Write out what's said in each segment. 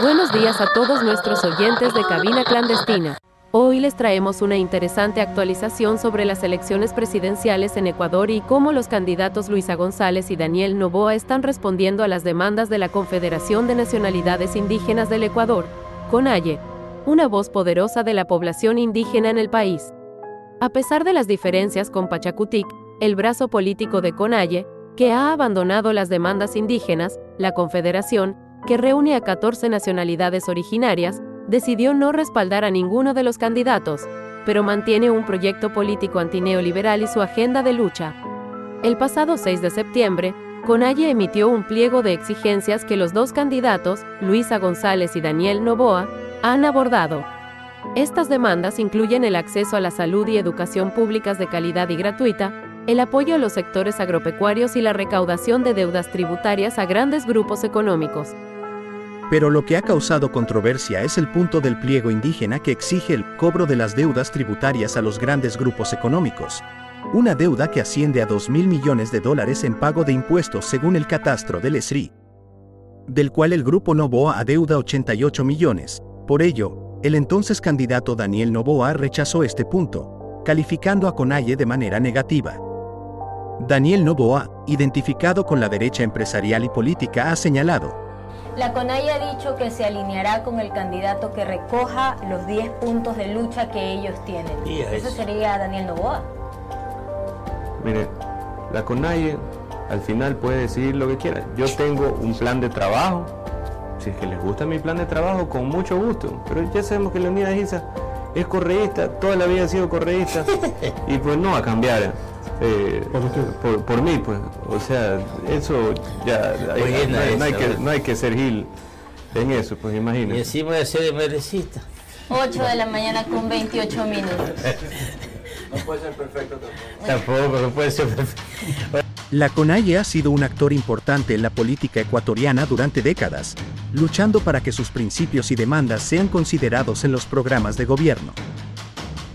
Buenos días a todos nuestros oyentes de Cabina Clandestina. Hoy les traemos una interesante actualización sobre las elecciones presidenciales en Ecuador y cómo los candidatos Luisa González y Daniel Novoa están respondiendo a las demandas de la Confederación de Nacionalidades Indígenas del Ecuador, CONAIE, una voz poderosa de la población indígena en el país. A pesar de las diferencias con Pachacutic, el brazo político de CONAIE, que ha abandonado las demandas indígenas, la Confederación, que reúne a 14 nacionalidades originarias, decidió no respaldar a ninguno de los candidatos, pero mantiene un proyecto político antineoliberal y su agenda de lucha. El pasado 6 de septiembre, Conalle emitió un pliego de exigencias que los dos candidatos, Luisa González y Daniel Novoa, han abordado. Estas demandas incluyen el acceso a la salud y educación públicas de calidad y gratuita, el apoyo a los sectores agropecuarios y la recaudación de deudas tributarias a grandes grupos económicos. Pero lo que ha causado controversia es el punto del pliego indígena que exige el cobro de las deudas tributarias a los grandes grupos económicos. Una deuda que asciende a 2 mil millones de dólares en pago de impuestos según el catastro del ESRI, del cual el grupo Novoa adeuda 88 millones. Por ello, el entonces candidato Daniel Novoa rechazó este punto, calificando a Conalle de manera negativa. Daniel Novoa, identificado con la derecha empresarial y política, ha señalado, la CONAI ha dicho que se alineará con el candidato que recoja los 10 puntos de lucha que ellos tienen. Eso sería Daniel Novoa. Mire, la CONAI al final puede decidir lo que quiera. Yo tengo un plan de trabajo. Si es que les gusta mi plan de trabajo, con mucho gusto. Pero ya sabemos que Leonidas Isa es correísta, toda la vida ha sido correísta. y pues no va a cambiar. Eh, ¿Por, mí, pues. O sea, eso ya. no, hay, que, no hay que ser gil en eso, pues imagínate. Y encima de ser merecista. 8 de la mañana con 28 minutos. No puede ser perfecto tampoco. Tampoco, no puede ser perfecto. La CONAIE ha sido un actor importante en la política ecuatoriana durante décadas, luchando para que sus principios y demandas sean considerados en los programas de gobierno.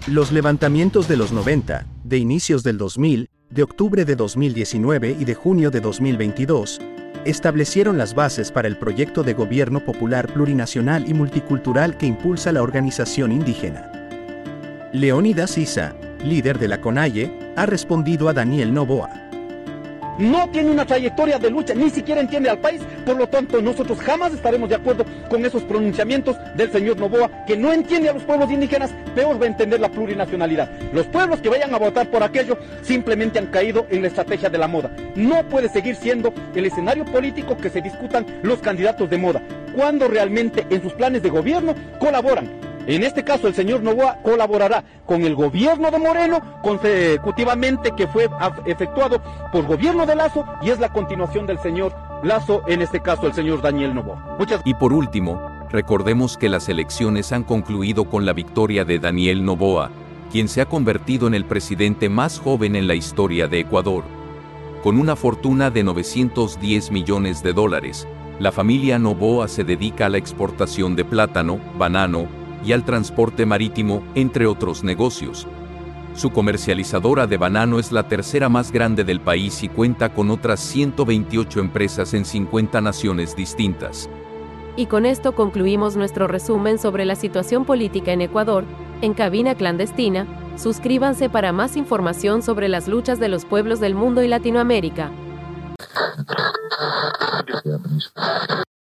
Los levantamientos de los 90, de inicios del 2000, de octubre de 2019 y de junio de 2022, establecieron las bases para el proyecto de gobierno popular plurinacional y multicultural que impulsa la organización indígena. Leónidas Isa, líder de la CONAIE, ha respondido a Daniel Novoa no tiene una trayectoria de lucha, ni siquiera entiende al país, por lo tanto nosotros jamás estaremos de acuerdo con esos pronunciamientos del señor Novoa, que no entiende a los pueblos indígenas, peor va a entender la plurinacionalidad. Los pueblos que vayan a votar por aquello simplemente han caído en la estrategia de la moda. No puede seguir siendo el escenario político que se discutan los candidatos de moda, cuando realmente en sus planes de gobierno colaboran en este caso, el señor Novoa colaborará con el gobierno de Moreno consecutivamente que fue efectuado por gobierno de Lazo y es la continuación del señor Lazo, en este caso el señor Daniel Novoa. Muchas... Y por último, recordemos que las elecciones han concluido con la victoria de Daniel Novoa, quien se ha convertido en el presidente más joven en la historia de Ecuador. Con una fortuna de 910 millones de dólares, la familia Novoa se dedica a la exportación de plátano, banano, y al transporte marítimo, entre otros negocios. Su comercializadora de banano es la tercera más grande del país y cuenta con otras 128 empresas en 50 naciones distintas. Y con esto concluimos nuestro resumen sobre la situación política en Ecuador, en cabina clandestina. Suscríbanse para más información sobre las luchas de los pueblos del mundo y Latinoamérica.